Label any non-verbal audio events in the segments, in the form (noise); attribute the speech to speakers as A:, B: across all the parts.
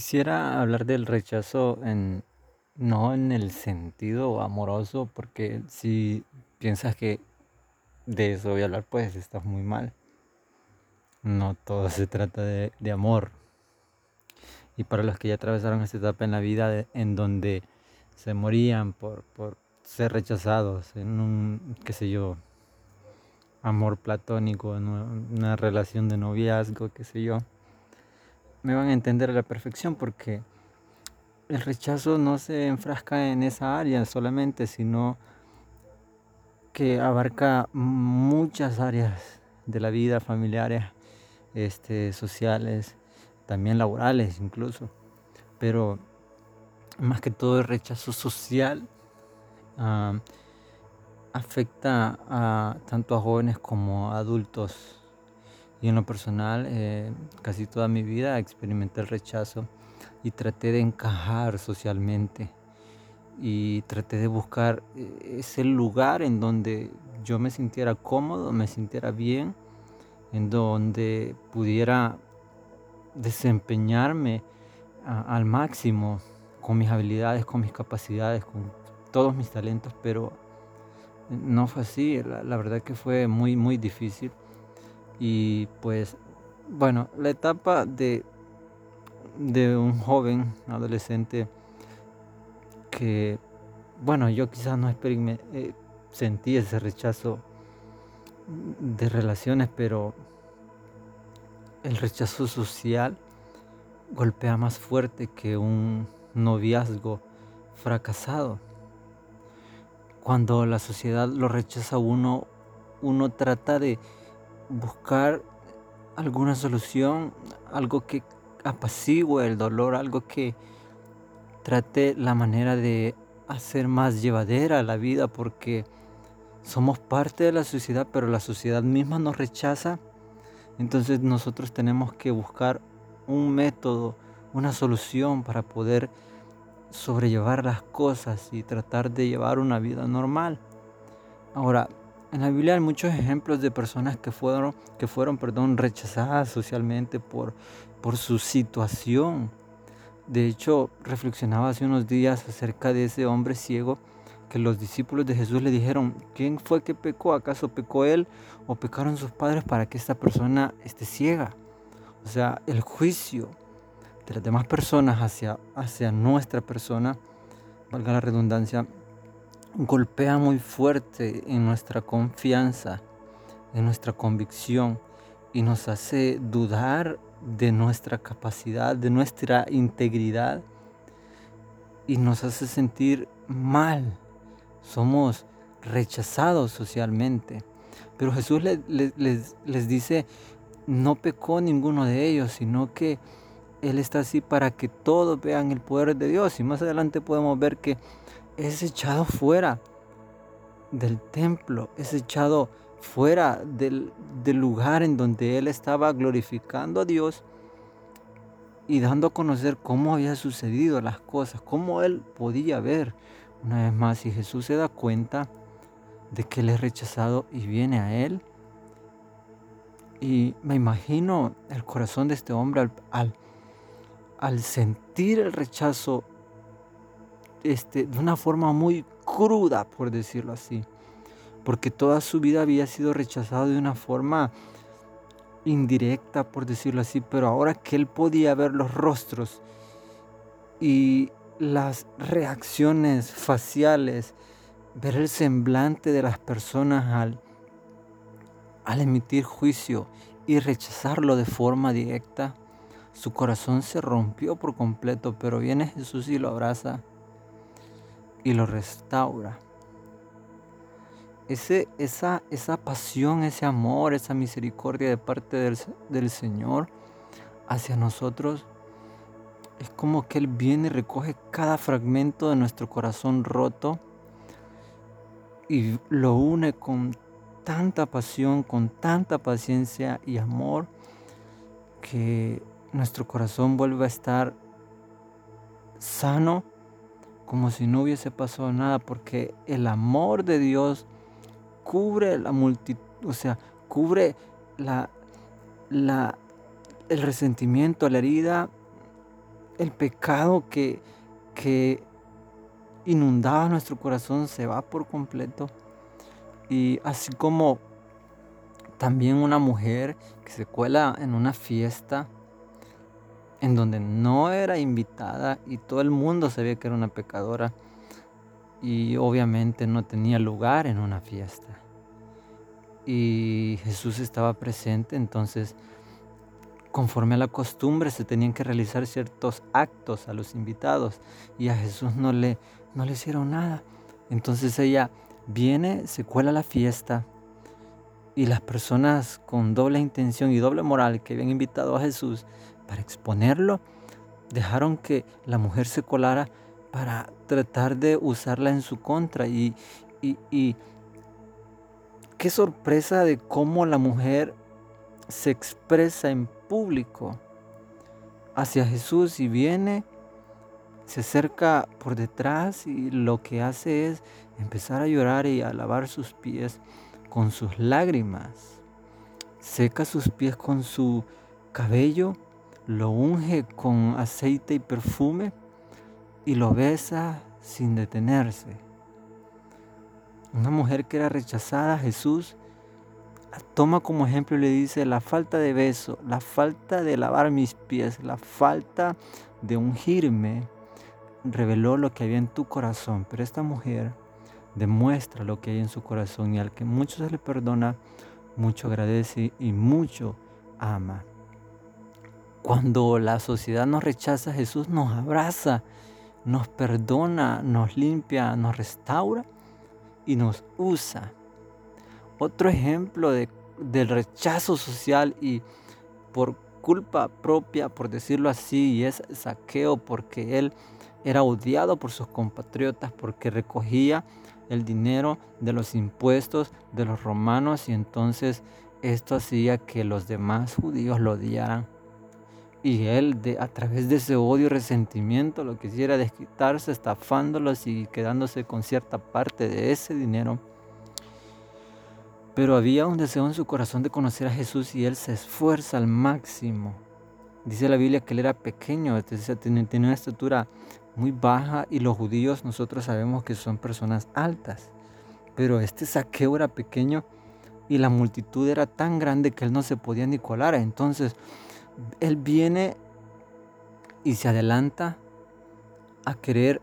A: Quisiera hablar del rechazo en, no en el sentido amoroso, porque si piensas que de eso voy a hablar, pues estás muy mal. No todo se trata de, de amor. Y para los que ya atravesaron esta etapa en la vida en donde se morían por, por ser rechazados en un, qué sé yo, amor platónico, en una relación de noviazgo, qué sé yo me van a entender a la perfección porque el rechazo no se enfrasca en esa área solamente, sino que abarca muchas áreas de la vida familiares, este, sociales, también laborales incluso. Pero más que todo el rechazo social ah, afecta a tanto a jóvenes como a adultos y en lo personal, eh, casi toda mi vida experimenté el rechazo y traté de encajar socialmente y traté de buscar eh, ese lugar en donde yo me sintiera cómodo, me sintiera bien, en donde pudiera desempeñarme al máximo con mis habilidades, con mis capacidades, con todos mis talentos, pero no fue así, la, la verdad que fue muy, muy difícil. Y pues, bueno, la etapa de, de un joven adolescente que, bueno, yo quizás no eh, sentí ese rechazo de relaciones, pero el rechazo social golpea más fuerte que un noviazgo fracasado. Cuando la sociedad lo rechaza uno, uno trata de buscar alguna solución, algo que apacigüe el dolor, algo que trate la manera de hacer más llevadera la vida porque somos parte de la sociedad, pero la sociedad misma nos rechaza. Entonces nosotros tenemos que buscar un método, una solución para poder sobrellevar las cosas y tratar de llevar una vida normal. Ahora, en la Biblia hay muchos ejemplos de personas que fueron, que fueron perdón, rechazadas socialmente por, por su situación. De hecho, reflexionaba hace unos días acerca de ese hombre ciego que los discípulos de Jesús le dijeron, ¿quién fue que pecó? ¿Acaso pecó él o pecaron sus padres para que esta persona esté ciega? O sea, el juicio de las demás personas hacia, hacia nuestra persona, valga la redundancia, golpea muy fuerte en nuestra confianza, en nuestra convicción y nos hace dudar de nuestra capacidad, de nuestra integridad y nos hace sentir mal. Somos rechazados socialmente. Pero Jesús les, les, dice, no pecó ninguno de ellos, sino que Él está así para que todos vean el poder de Dios. Y más adelante podemos ver que es echado fuera del templo, es echado fuera del, lugar en donde él estaba glorificando a Dios y dando a conocer cómo había sucedido las cosas, cómo él podía ver. Una vez más, si Jesús se da cuenta de que él es rechazado y viene a él, y me imagino el corazón de este hombre al, al sentir el rechazo este, de una forma muy cruda, por decirlo así, porque toda su vida había sido rechazado de una forma indirecta, por decirlo así, pero ahora que él podía ver los rostros y las reacciones faciales, ver el semblante de las personas al, al emitir juicio y rechazarlo de forma directa, su corazón se rompió por completo, pero viene Jesús y lo abraza y lo restaura. Ese, esa, esa pasión, ese amor, esa misericordia de parte del, del Señor hacia nosotros es como que Él viene y recoge cada fragmento de nuestro corazón roto y lo une con tanta pasión, con tanta paciencia y amor, que nuestro corazón vuelve a estar sano como si no hubiese pasado nada, porque el amor de Dios cubre la multitud, o sea, cubre la, la, el resentimiento, la herida, el pecado que, que inundaba nuestro corazón se va por completo. Y así como también una mujer que se cuela en una fiesta en donde no era invitada y todo el mundo sabía que era una pecadora y obviamente no tenía lugar en una fiesta. Y Jesús estaba presente, entonces conforme a la costumbre se tenían que realizar ciertos actos a los invitados y a Jesús no le, no le hicieron nada. Entonces ella viene, se cuela a la fiesta y las personas con doble intención y doble moral que habían invitado a Jesús para exponerlo, dejaron que la mujer se colara para tratar de usarla en su contra. Y, y, qué sorpresa de cómo la mujer se expresa en público hacia Jesús y viene, se acerca por detrás y lo que hace es empezar a llorar y a lavar sus pies con sus lágrimas. Seca sus pies con su cabello lo unge con aceite y perfume y lo besa sin detenerse. Una mujer que era rechazada, Jesús toma como ejemplo y le dice, la falta de beso, la falta de lavar mis pies, la falta de ungirme, reveló lo que había en tu corazón. Pero esta mujer demuestra lo que hay en su corazón y al que mucho se le perdona, mucho agradece y mucho ama. Cuando la sociedad nos rechaza, Jesús nos abraza, nos perdona, nos limpia, nos restaura y nos usa. Otro ejemplo de, del rechazo social y por culpa propia, por decirlo así, y es saqueo porque él era odiado por sus compatriotas porque recogía el dinero de los impuestos de los romanos y entonces esto hacía que los demás judíos lo odiaran y él de, a través de ese odio y resentimiento lo que hiciera desquitarse estafándolos y quedándose con cierta parte de ese dinero. Pero había un deseo en su corazón de conocer a Jesús y él se esfuerza al máximo. Dice la Biblia que él era pequeño, tenía una estatura muy baja y los judíos nosotros sabemos que son personas altas. Pero este saqueo era pequeño y la multitud era tan grande que él no se podía ni colar. Entonces él viene y se adelanta a querer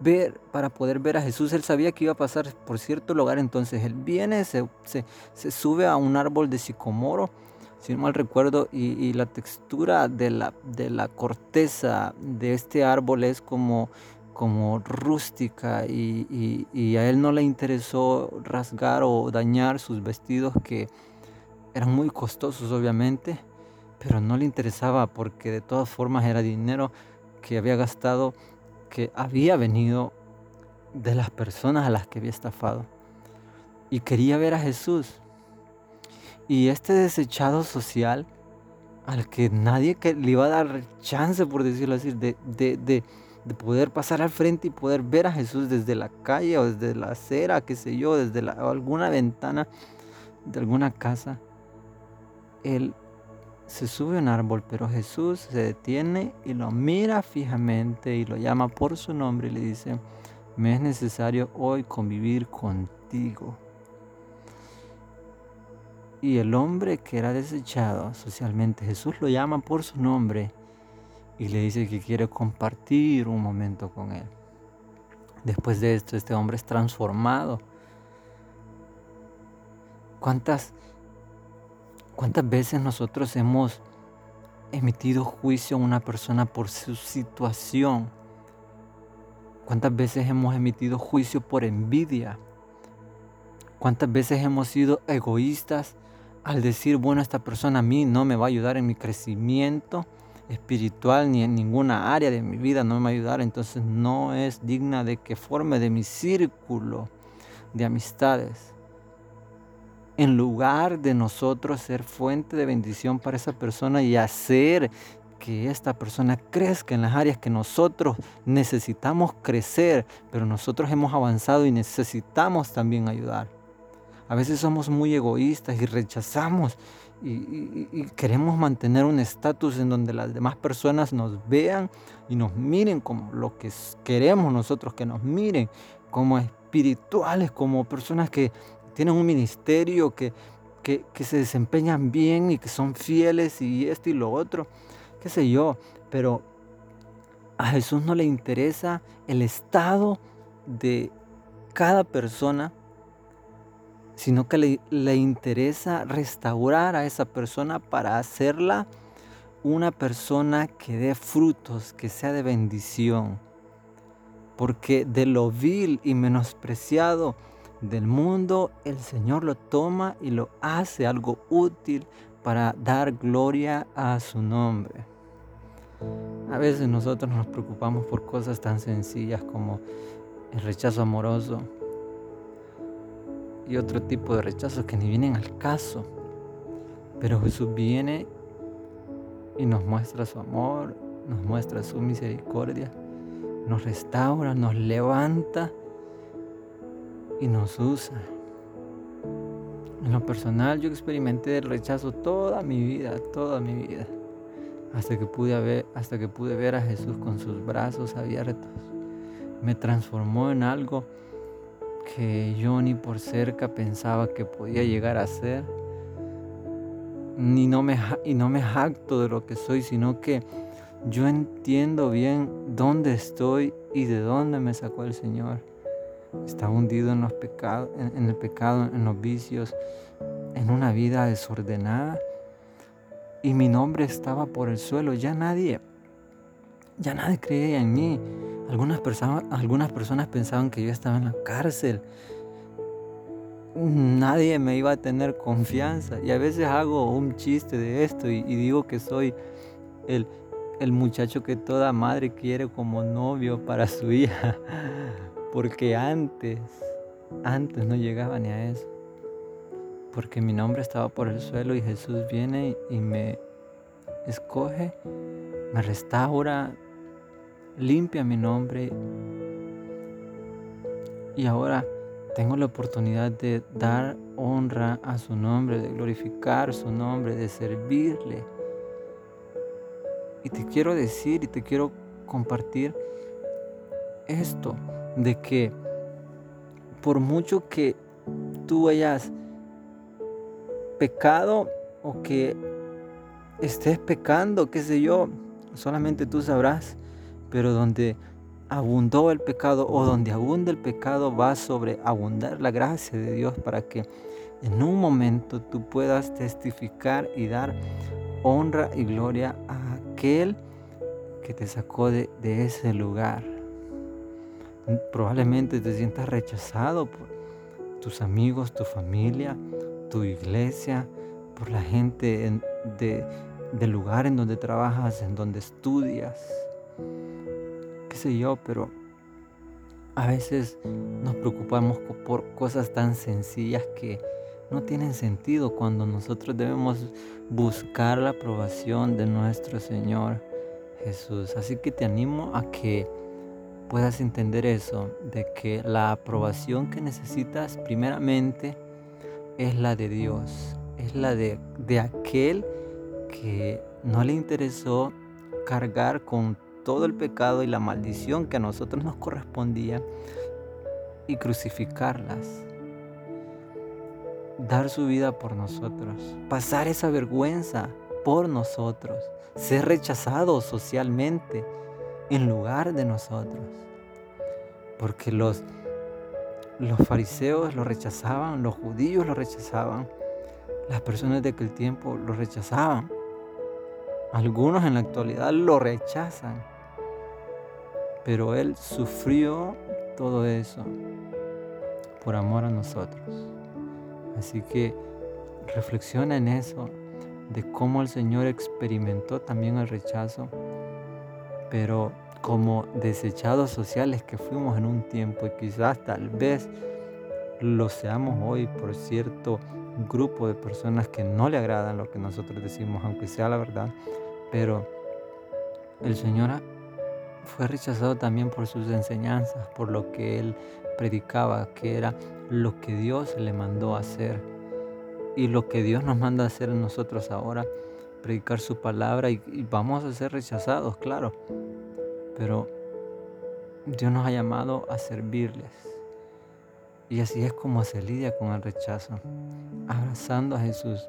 A: ver, para poder ver a Jesús. Él sabía que iba a pasar por cierto lugar, entonces él viene, se, sube a un árbol de sicomoro, si no mal recuerdo, y, la textura de la, de la, corteza de este árbol es como, como rústica y a él no le interesó rasgar o dañar sus vestidos que eran muy costosos obviamente pero no le interesaba porque de todas formas era dinero que había gastado, que había venido de las personas a las que había estafado. Y quería ver a Jesús. Y este desechado social, al que nadie que le iba a dar chance, por decirlo así, de, de, poder pasar al frente y poder ver a Jesús desde la calle o desde la acera, qué sé yo, desde alguna ventana de alguna casa, él se sube a un árbol, pero Jesús se detiene y lo mira fijamente y lo llama por su nombre y le dice, me es necesario hoy convivir contigo. Y el hombre que era desechado socialmente, Jesús lo llama por su nombre y le dice que quiere compartir un momento con él. Después de esto, este hombre es transformado. ¿Cuántas ¿Cuántas veces nosotros hemos emitido juicio a una persona por su situación? ¿Cuántas veces hemos emitido juicio por envidia? ¿Cuántas veces hemos sido egoístas al decir, bueno, esta persona a mí no me va a ayudar en mi crecimiento espiritual ni en ninguna área de mi vida, no me va a ayudar, entonces no es digna de que forme de mi círculo de amistades? En lugar de nosotros ser fuente de bendición para esa persona y hacer que esta persona crezca en las áreas que nosotros necesitamos crecer, pero nosotros hemos avanzado y necesitamos también ayudar. A veces somos muy egoístas y rechazamos y, queremos mantener un estatus en donde las demás personas nos vean y nos miren como lo que queremos nosotros que nos miren, como espirituales, como personas que tienen un ministerio, que, que, que se desempeñan bien y que son fieles y esto y lo otro, qué sé yo, pero a Jesús no le interesa el estado de cada persona sino que le, interesa restaurar a esa persona para hacerla una persona que dé frutos, que sea de bendición. Porque de lo vil y menospreciado del mundo, el Señor lo toma y lo hace algo útil para dar gloria a su nombre. A veces nosotros nos preocupamos por cosas tan sencillas como el rechazo amoroso, y otro tipo de rechazos que ni vienen al caso. Pero Jesús viene y nos muestra su amor, nos muestra su misericordia, nos restaura, nos levanta y nos usa. En lo personal yo experimenté el rechazo toda mi vida, toda mi vida, hasta que pude ver, hasta que pude ver a Jesús con sus brazos abiertos. Me transformó en algo que yo ni por cerca pensaba que podía llegar a ser. Ni no me, y no me jacto de lo que soy, sino que yo entiendo bien dónde estoy y de dónde me sacó el Señor. Estaba hundido en, los pecados, en el pecado, en los vicios, en una vida desordenada. Y mi nombre estaba por el suelo. Ya nadie, ya nadie creía en mí. Algunas personas, algunas personas pensaban que yo estaba en la cárcel. Nadie me iba a tener confianza. Y a veces hago un chiste de esto y, digo que soy el, el muchacho que toda madre quiere como novio para su hija. (laughs) Porque antes, antes no llegaba ni a eso. Porque mi nombre estaba por el suelo y Jesús viene y me escoge, me restaura, limpia mi nombre y ahora tengo la oportunidad de dar honra a su nombre, de glorificar su nombre, de servirle. Y te quiero decir y te quiero compartir esto, de que por mucho que tú hayas pecado o que estés pecando, qué sé yo, solamente tú sabrás pero donde abundó el pecado o donde abunda el pecado va a sobreabundar la gracia de Dios para que en un momento tú puedas testificar y dar honra y gloria a aquel que te sacó de, de ese lugar. Probablemente te sientas rechazado por tus amigos, tu familia, tu iglesia, por la gente de, del lugar en donde trabajas, en donde estudias qué sé yo, pero a veces nos preocupamos por cosas tan sencillas que no tienen sentido cuando nosotros debemos buscar la aprobación de nuestro Señor Jesús. Así que te animo a que puedas entender eso, de que la aprobación que necesitas primeramente es la de Dios, es la de, de aquel que no le interesó cargar con todo el pecado y la maldición que a nosotros nos correspondía y crucificarlas. Dar su vida por nosotros, pasar esa vergüenza por nosotros, ser rechazados socialmente en lugar de nosotros. Porque los, los fariseos lo rechazaban, los judíos lo rechazaban, las personas de aquel tiempo lo rechazaban. Algunos en la actualidad lo rechazan pero Él sufrió todo eso por amor a nosotros. Así que reflexiona en eso, de cómo el Señor experimentó también el rechazo, pero como desechados sociales que fuimos en un tiempo y quizás tal vez lo seamos hoy por cierto grupo de personas que no le agradan lo que nosotros decimos, aunque sea la verdad, pero el Señor fue rechazado también por sus enseñanzas, por lo que él predicaba, que era lo que Dios le mandó hacer. y lo que Dios nos manda a hacer nosotros ahora, predicar su palabra y, vamos a ser rechazados, claro, pero Dios nos ha llamado a servirles. Y así es como se lidia con el rechazo, abrazando a Jesús,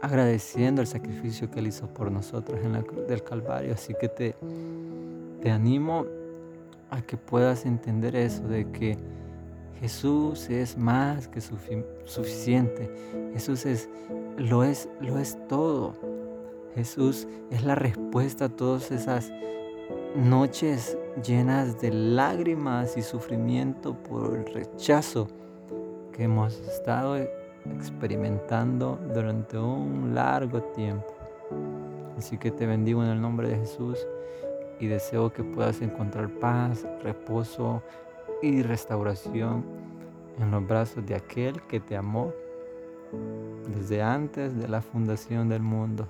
A: agradeciendo el sacrificio que Él hizo por nosotros en la cruz del Calvario. Así que te, te animo a que puedas entender eso, de que Jesús es más que suficiente. Jesús es, lo es, lo es todo. Jesús es la respuesta a todas esas noches llenas de lágrimas y sufrimiento por el rechazo que hemos estado experimentando durante un largo tiempo. Así que te bendigo en el nombre de Jesús y deseo que puedas encontrar paz, reposo y restauración en los brazos de aquel que te amó desde antes de la fundación del mundo.